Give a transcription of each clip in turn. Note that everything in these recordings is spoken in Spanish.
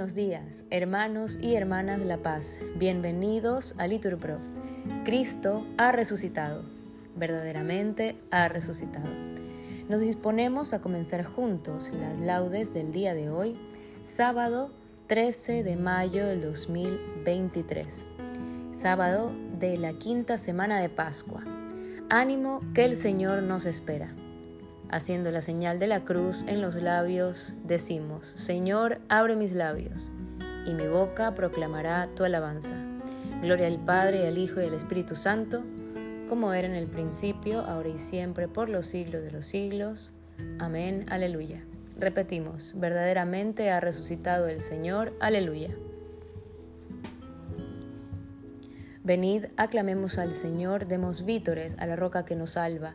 buenos días, hermanos y hermanas de La Paz. Bienvenidos a Litur Pro. Cristo ha resucitado. Verdaderamente ha resucitado. Nos disponemos a comenzar juntos las laudes del día de hoy, sábado 13 de mayo del 2023. Sábado de la quinta semana de Pascua. Ánimo que el Señor nos espera. Haciendo la señal de la cruz en los labios, decimos, Señor, abre mis labios, y mi boca proclamará tu alabanza. Gloria al Padre, al Hijo y al Espíritu Santo, como era en el principio, ahora y siempre, por los siglos de los siglos. Amén, aleluya. Repetimos, verdaderamente ha resucitado el Señor, aleluya. Venid, aclamemos al Señor, demos vítores a la roca que nos salva.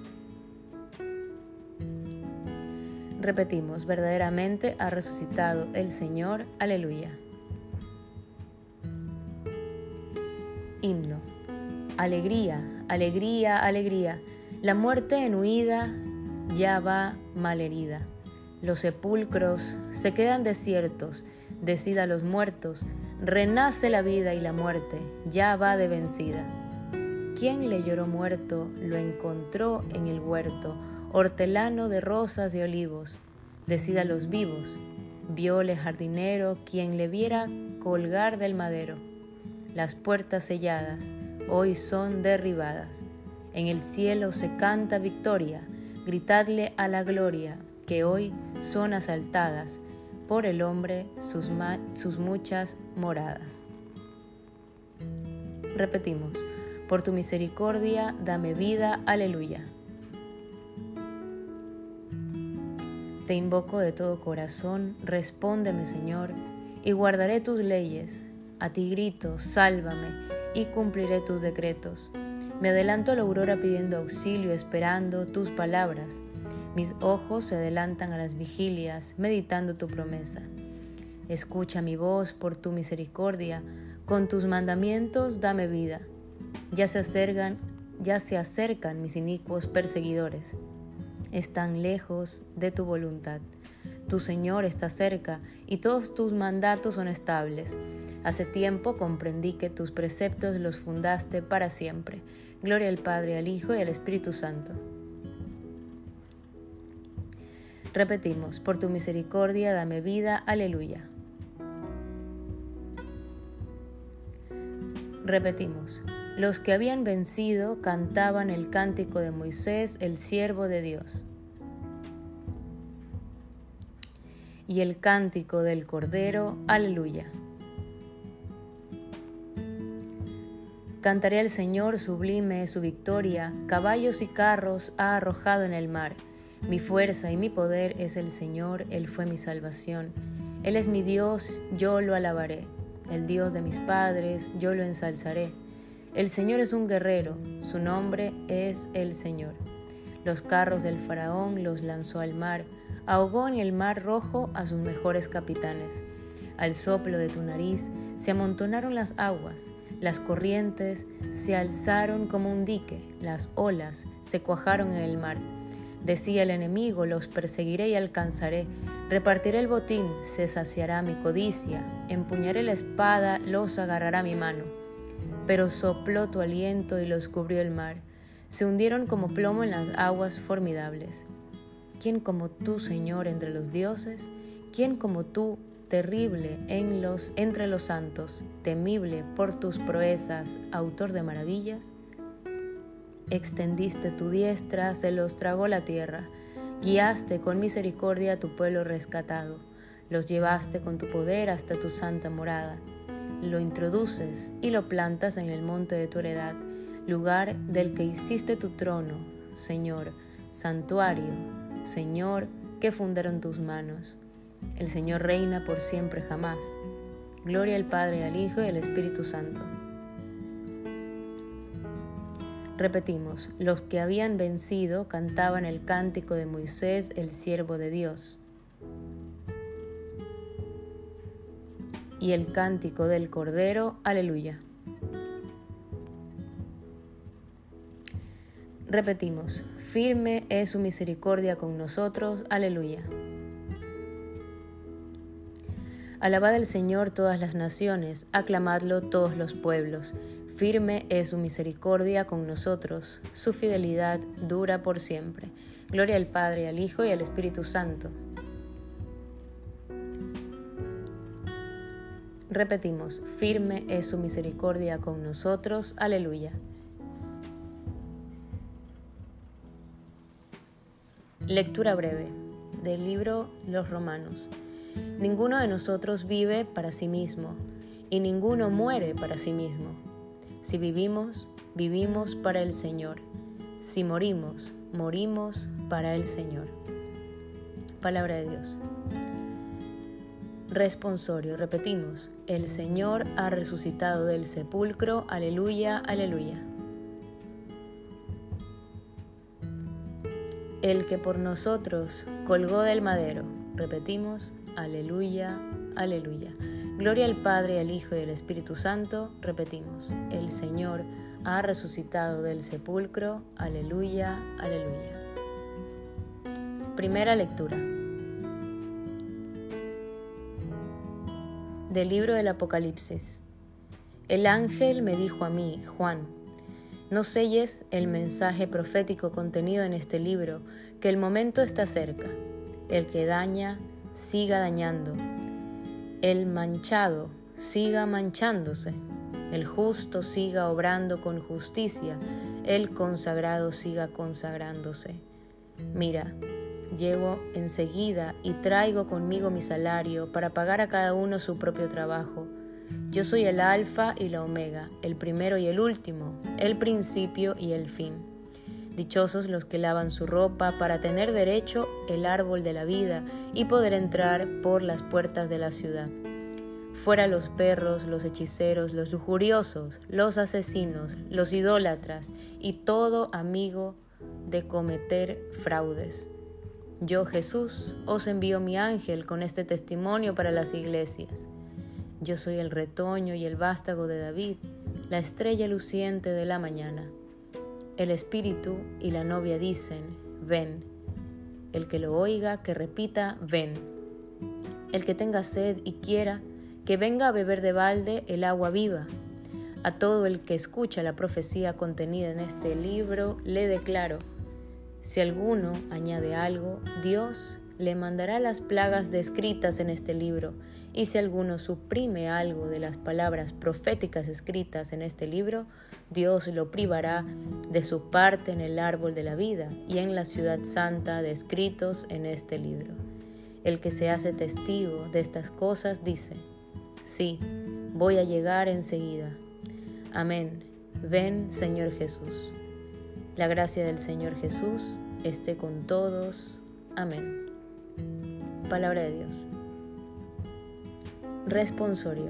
Repetimos, verdaderamente ha resucitado el Señor. Aleluya. Himno. Alegría, alegría, alegría. La muerte en huida ya va malherida. Los sepulcros se quedan desiertos. Decida los muertos. Renace la vida y la muerte ya va de vencida. Quien le lloró muerto lo encontró en el huerto hortelano de rosas y olivos, decida los vivos, viole jardinero quien le viera colgar del madero. Las puertas selladas hoy son derribadas, en el cielo se canta victoria, gritadle a la gloria que hoy son asaltadas por el hombre sus, sus muchas moradas. Repetimos, por tu misericordia dame vida, aleluya. Te invoco de todo corazón, respóndeme Señor, y guardaré tus leyes. A ti grito, sálvame, y cumpliré tus decretos. Me adelanto a la aurora pidiendo auxilio, esperando tus palabras. Mis ojos se adelantan a las vigilias, meditando tu promesa. Escucha mi voz por tu misericordia, con tus mandamientos dame vida. Ya se acercan, ya se acercan mis inicuos perseguidores están lejos de tu voluntad. Tu Señor está cerca y todos tus mandatos son estables. Hace tiempo comprendí que tus preceptos los fundaste para siempre. Gloria al Padre, al Hijo y al Espíritu Santo. Repetimos, por tu misericordia dame vida, aleluya. Repetimos, los que habían vencido cantaban el cántico de Moisés, el siervo de Dios. Y el cántico del Cordero, aleluya. Cantaré al Señor, sublime su victoria, caballos y carros ha arrojado en el mar. Mi fuerza y mi poder es el Señor, Él fue mi salvación. Él es mi Dios, yo lo alabaré. El Dios de mis padres, yo lo ensalzaré el Señor es un guerrero, su nombre es el Señor. Los carros del faraón los lanzó al mar, ahogó en el mar rojo a sus mejores capitanes. Al soplo de tu nariz se amontonaron las aguas, las corrientes se alzaron como un dique, las olas se cuajaron en el mar. Decía el enemigo, los perseguiré y alcanzaré, repartiré el botín, se saciará mi codicia, empuñaré la espada, los agarrará mi mano pero sopló tu aliento y los cubrió el mar. Se hundieron como plomo en las aguas formidables. ¿Quién como tú, Señor, entre los dioses? ¿Quién como tú, terrible en los, entre los santos, temible por tus proezas, autor de maravillas? Extendiste tu diestra, se los tragó la tierra. Guiaste con misericordia a tu pueblo rescatado. Los llevaste con tu poder hasta tu santa morada. Lo introduces y lo plantas en el monte de tu heredad, lugar del que hiciste tu trono, Señor, santuario, Señor, que fundaron tus manos. El Señor reina por siempre jamás. Gloria al Padre, al Hijo y al Espíritu Santo. Repetimos, los que habían vencido cantaban el cántico de Moisés, el siervo de Dios. Y el cántico del Cordero, aleluya. Repetimos, firme es su misericordia con nosotros, aleluya. Alabad al Señor todas las naciones, aclamadlo todos los pueblos. Firme es su misericordia con nosotros, su fidelidad dura por siempre. Gloria al Padre, al Hijo y al Espíritu Santo. Repetimos, firme es su misericordia con nosotros. Aleluya. Lectura breve del libro Los Romanos. Ninguno de nosotros vive para sí mismo y ninguno muere para sí mismo. Si vivimos, vivimos para el Señor. Si morimos, morimos para el Señor. Palabra de Dios. Responsorio, repetimos, el Señor ha resucitado del sepulcro, aleluya, aleluya. El que por nosotros colgó del madero, repetimos, Aleluya, aleluya. Gloria al Padre, al Hijo y al Espíritu Santo. Repetimos, el Señor ha resucitado del sepulcro. Aleluya, aleluya. Primera lectura. Del libro del Apocalipsis. El ángel me dijo a mí, Juan, no selles el mensaje profético contenido en este libro, que el momento está cerca. El que daña, siga dañando, el manchado siga manchándose, el justo siga obrando con justicia, el consagrado siga consagrándose. Mira, llego enseguida y traigo conmigo mi salario para pagar a cada uno su propio trabajo. Yo soy el alfa y la omega, el primero y el último, el principio y el fin. Dichosos los que lavan su ropa para tener derecho el árbol de la vida y poder entrar por las puertas de la ciudad. Fuera los perros, los hechiceros, los lujuriosos, los asesinos, los idólatras y todo amigo de cometer fraudes. Yo, Jesús, os envío mi ángel con este testimonio para las iglesias. Yo soy el retoño y el vástago de David, la estrella luciente de la mañana. El espíritu y la novia dicen, ven. El que lo oiga, que repita, ven. El que tenga sed y quiera, que venga a beber de balde el agua viva. A todo el que escucha la profecía contenida en este libro, le declaro, si alguno añade algo, Dios le mandará las plagas descritas en este libro, y si alguno suprime algo de las palabras proféticas escritas en este libro, Dios lo privará de su parte en el árbol de la vida y en la ciudad santa descritos en este libro. El que se hace testigo de estas cosas dice, sí, voy a llegar enseguida. Amén. Ven, Señor Jesús. La gracia del Señor Jesús esté con todos. Amén. Palabra de Dios. Responsorio.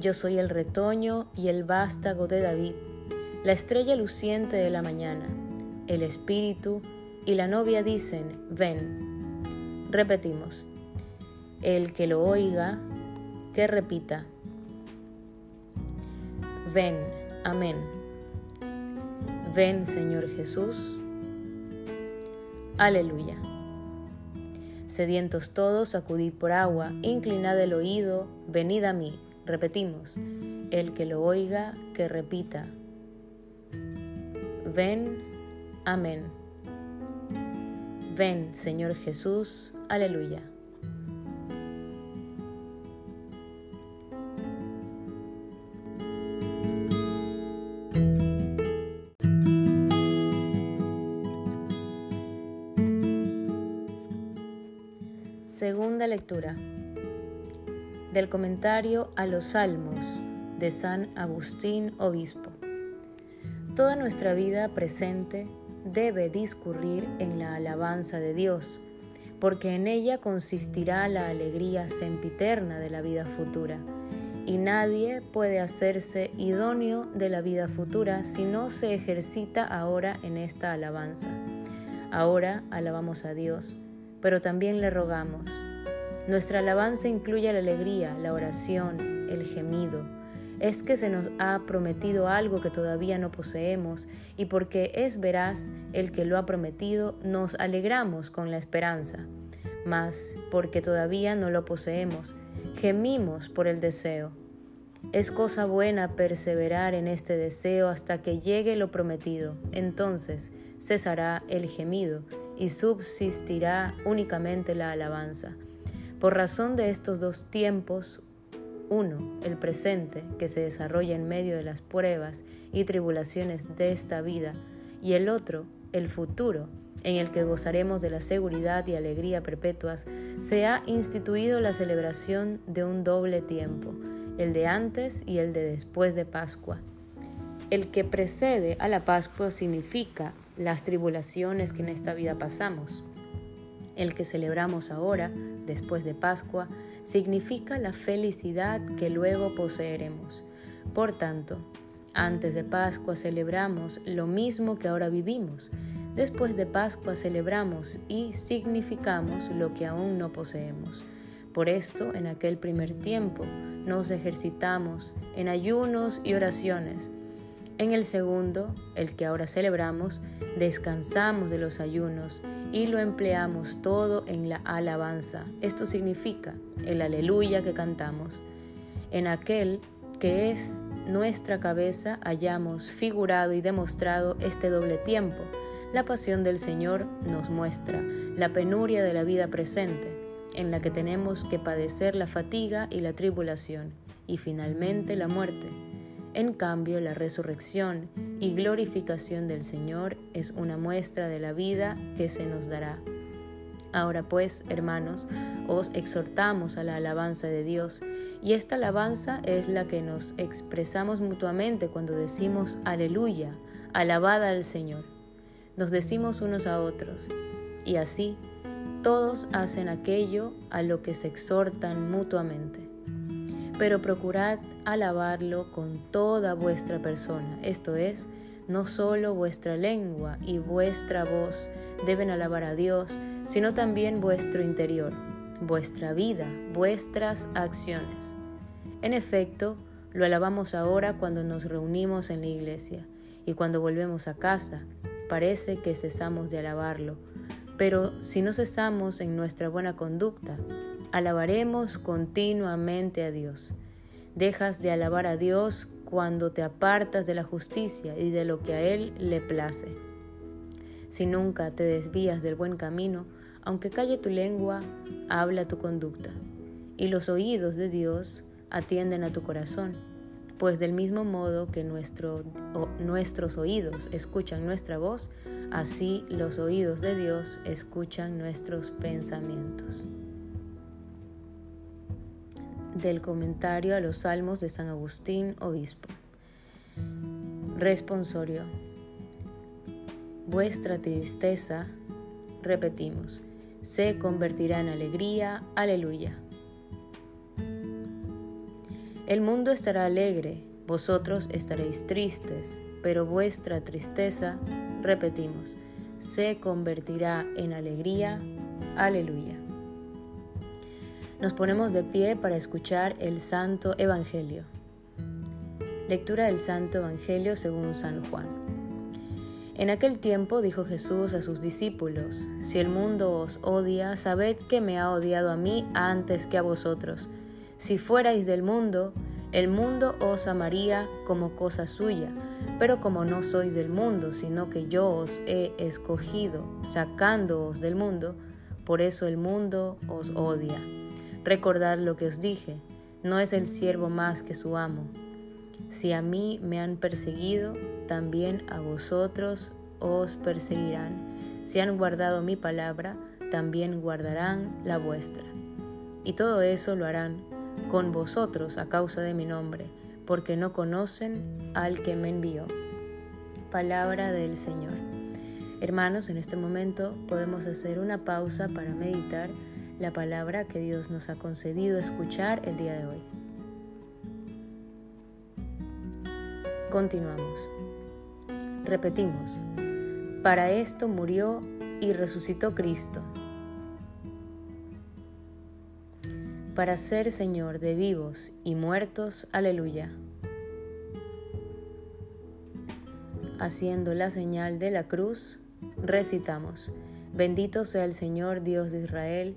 Yo soy el retoño y el vástago de David, la estrella luciente de la mañana. El espíritu y la novia dicen, ven. Repetimos. El que lo oiga, que repita. Ven, amén. Ven, Señor Jesús. Aleluya. Sedientos todos, acudid por agua, inclinad el oído, venid a mí. Repetimos, el que lo oiga, que repita. Ven, amén. Ven, Señor Jesús, aleluya. Segunda lectura del comentario a los Salmos de San Agustín Obispo. Toda nuestra vida presente debe discurrir en la alabanza de Dios, porque en ella consistirá la alegría sempiterna de la vida futura, y nadie puede hacerse idóneo de la vida futura si no se ejercita ahora en esta alabanza. Ahora alabamos a Dios pero también le rogamos. Nuestra alabanza incluye la alegría, la oración, el gemido. Es que se nos ha prometido algo que todavía no poseemos y porque es veraz el que lo ha prometido, nos alegramos con la esperanza. Mas, porque todavía no lo poseemos, gemimos por el deseo. Es cosa buena perseverar en este deseo hasta que llegue lo prometido. Entonces cesará el gemido y subsistirá únicamente la alabanza. Por razón de estos dos tiempos, uno, el presente, que se desarrolla en medio de las pruebas y tribulaciones de esta vida, y el otro, el futuro, en el que gozaremos de la seguridad y alegría perpetuas, se ha instituido la celebración de un doble tiempo, el de antes y el de después de Pascua. El que precede a la Pascua significa las tribulaciones que en esta vida pasamos. El que celebramos ahora, después de Pascua, significa la felicidad que luego poseeremos. Por tanto, antes de Pascua celebramos lo mismo que ahora vivimos. Después de Pascua celebramos y significamos lo que aún no poseemos. Por esto, en aquel primer tiempo, nos ejercitamos en ayunos y oraciones en el segundo, el que ahora celebramos, descansamos de los ayunos y lo empleamos todo en la alabanza. Esto significa el aleluya que cantamos. En aquel que es nuestra cabeza hayamos figurado y demostrado este doble tiempo. La pasión del Señor nos muestra la penuria de la vida presente, en la que tenemos que padecer la fatiga y la tribulación, y finalmente la muerte en cambio, la resurrección y glorificación del Señor es una muestra de la vida que se nos dará. Ahora pues, hermanos, os exhortamos a la alabanza de Dios, y esta alabanza es la que nos expresamos mutuamente cuando decimos aleluya, alabada al Señor. Nos decimos unos a otros, y así todos hacen aquello a lo que se exhortan mutuamente pero procurad alabarlo con toda vuestra persona, esto es, no solo vuestra lengua y vuestra voz deben alabar a Dios, sino también vuestro interior, vuestra vida, vuestras acciones. En efecto, lo alabamos ahora cuando nos reunimos en la iglesia y cuando volvemos a casa. Parece que cesamos de alabarlo, pero si no cesamos en nuestra buena conducta, Alabaremos continuamente a Dios. Dejas de alabar a Dios cuando te apartas de la justicia y de lo que a Él le place. Si nunca te desvías del buen camino, aunque calle tu lengua, habla tu conducta. Y los oídos de Dios atienden a tu corazón, pues del mismo modo que nuestros oídos escuchan nuestra voz, así los oídos de Dios escuchan nuestros pensamientos del comentario a los Salmos de San Agustín, obispo. Responsorio. Vuestra tristeza, repetimos, se convertirá en alegría, aleluya. El mundo estará alegre, vosotros estaréis tristes, pero vuestra tristeza, repetimos, se convertirá en alegría, aleluya. Nos ponemos de pie para escuchar el Santo Evangelio. Lectura del Santo Evangelio según San Juan. En aquel tiempo dijo Jesús a sus discípulos, Si el mundo os odia, sabed que me ha odiado a mí antes que a vosotros. Si fuerais del mundo, el mundo os amaría como cosa suya, pero como no sois del mundo, sino que yo os he escogido, sacándoos del mundo, por eso el mundo os odia. Recordad lo que os dije, no es el siervo más que su amo. Si a mí me han perseguido, también a vosotros os perseguirán. Si han guardado mi palabra, también guardarán la vuestra. Y todo eso lo harán con vosotros a causa de mi nombre, porque no conocen al que me envió. Palabra del Señor. Hermanos, en este momento podemos hacer una pausa para meditar la palabra que Dios nos ha concedido escuchar el día de hoy. Continuamos. Repetimos. Para esto murió y resucitó Cristo. Para ser Señor de vivos y muertos. Aleluya. Haciendo la señal de la cruz, recitamos. Bendito sea el Señor Dios de Israel,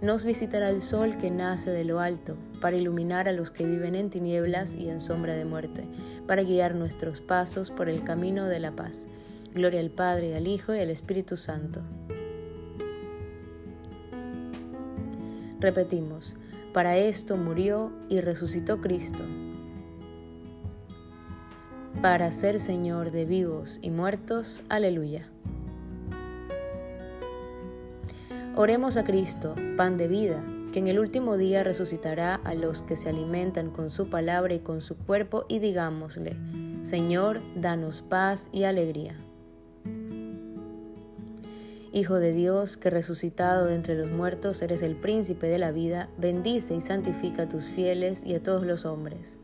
nos visitará el sol que nace de lo alto, para iluminar a los que viven en tinieblas y en sombra de muerte, para guiar nuestros pasos por el camino de la paz. Gloria al Padre, al Hijo y al Espíritu Santo Repetimos, para esto murió y resucitó Cristo, para ser Señor de vivos y muertos. Aleluya. Oremos a Cristo, pan de vida, que en el último día resucitará a los que se alimentan con su palabra y con su cuerpo, y digámosle, Señor, danos paz y alegría. Hijo de Dios, que resucitado de entre los muertos eres el príncipe de la vida, bendice y santifica a tus fieles y a todos los hombres.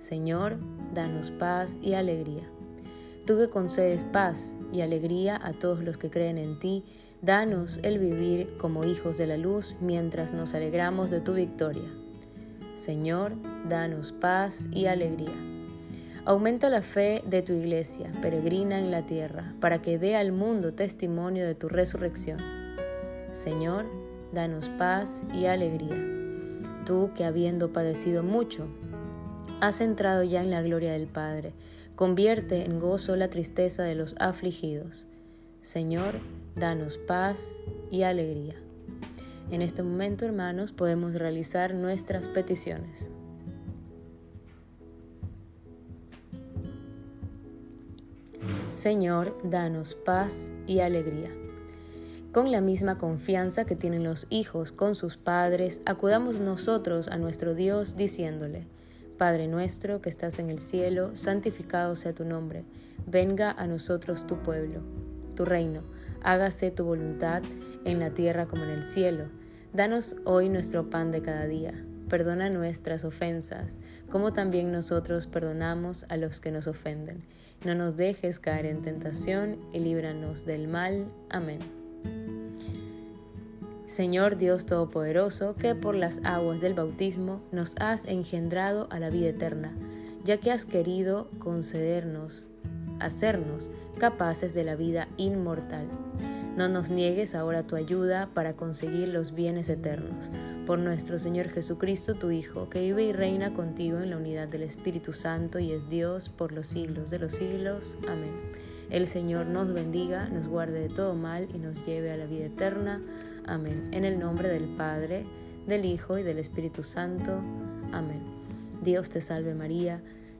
Señor, danos paz y alegría. Tú que concedes paz y alegría a todos los que creen en ti, danos el vivir como hijos de la luz mientras nos alegramos de tu victoria. Señor, danos paz y alegría. Aumenta la fe de tu iglesia, peregrina en la tierra, para que dé al mundo testimonio de tu resurrección. Señor, danos paz y alegría. Tú que habiendo padecido mucho, has entrado ya en la gloria del Padre, convierte en gozo la tristeza de los afligidos. Señor, danos paz y alegría. En este momento, hermanos, podemos realizar nuestras peticiones. Señor, danos paz y alegría. Con la misma confianza que tienen los hijos con sus padres, acudamos nosotros a nuestro Dios diciéndole, Padre nuestro que estás en el cielo, santificado sea tu nombre, venga a nosotros tu pueblo, reino, hágase tu voluntad en la tierra como en el cielo. Danos hoy nuestro pan de cada día. Perdona nuestras ofensas, como también nosotros perdonamos a los que nos ofenden no nos dejes caer en tentación y líbranos del mal. Amén. Señor Dios Todopoderoso, que por las aguas del bautismo nos has engendrado a la vida eterna, ya que has querido concedernos, hacernos capaces de la vida inmortal. No nos niegues ahora tu ayuda para conseguir los bienes eternos por nuestro Señor Jesucristo, tu Hijo, que vive y reina contigo en la unidad del Espíritu Santo y es Dios por los siglos de los siglos. Amén. El Señor nos bendiga, nos guarde de todo mal y nos lleve a la vida eterna. Amén. En el nombre del Padre, del Hijo y del Espíritu Santo. Amén. Dios te salve María,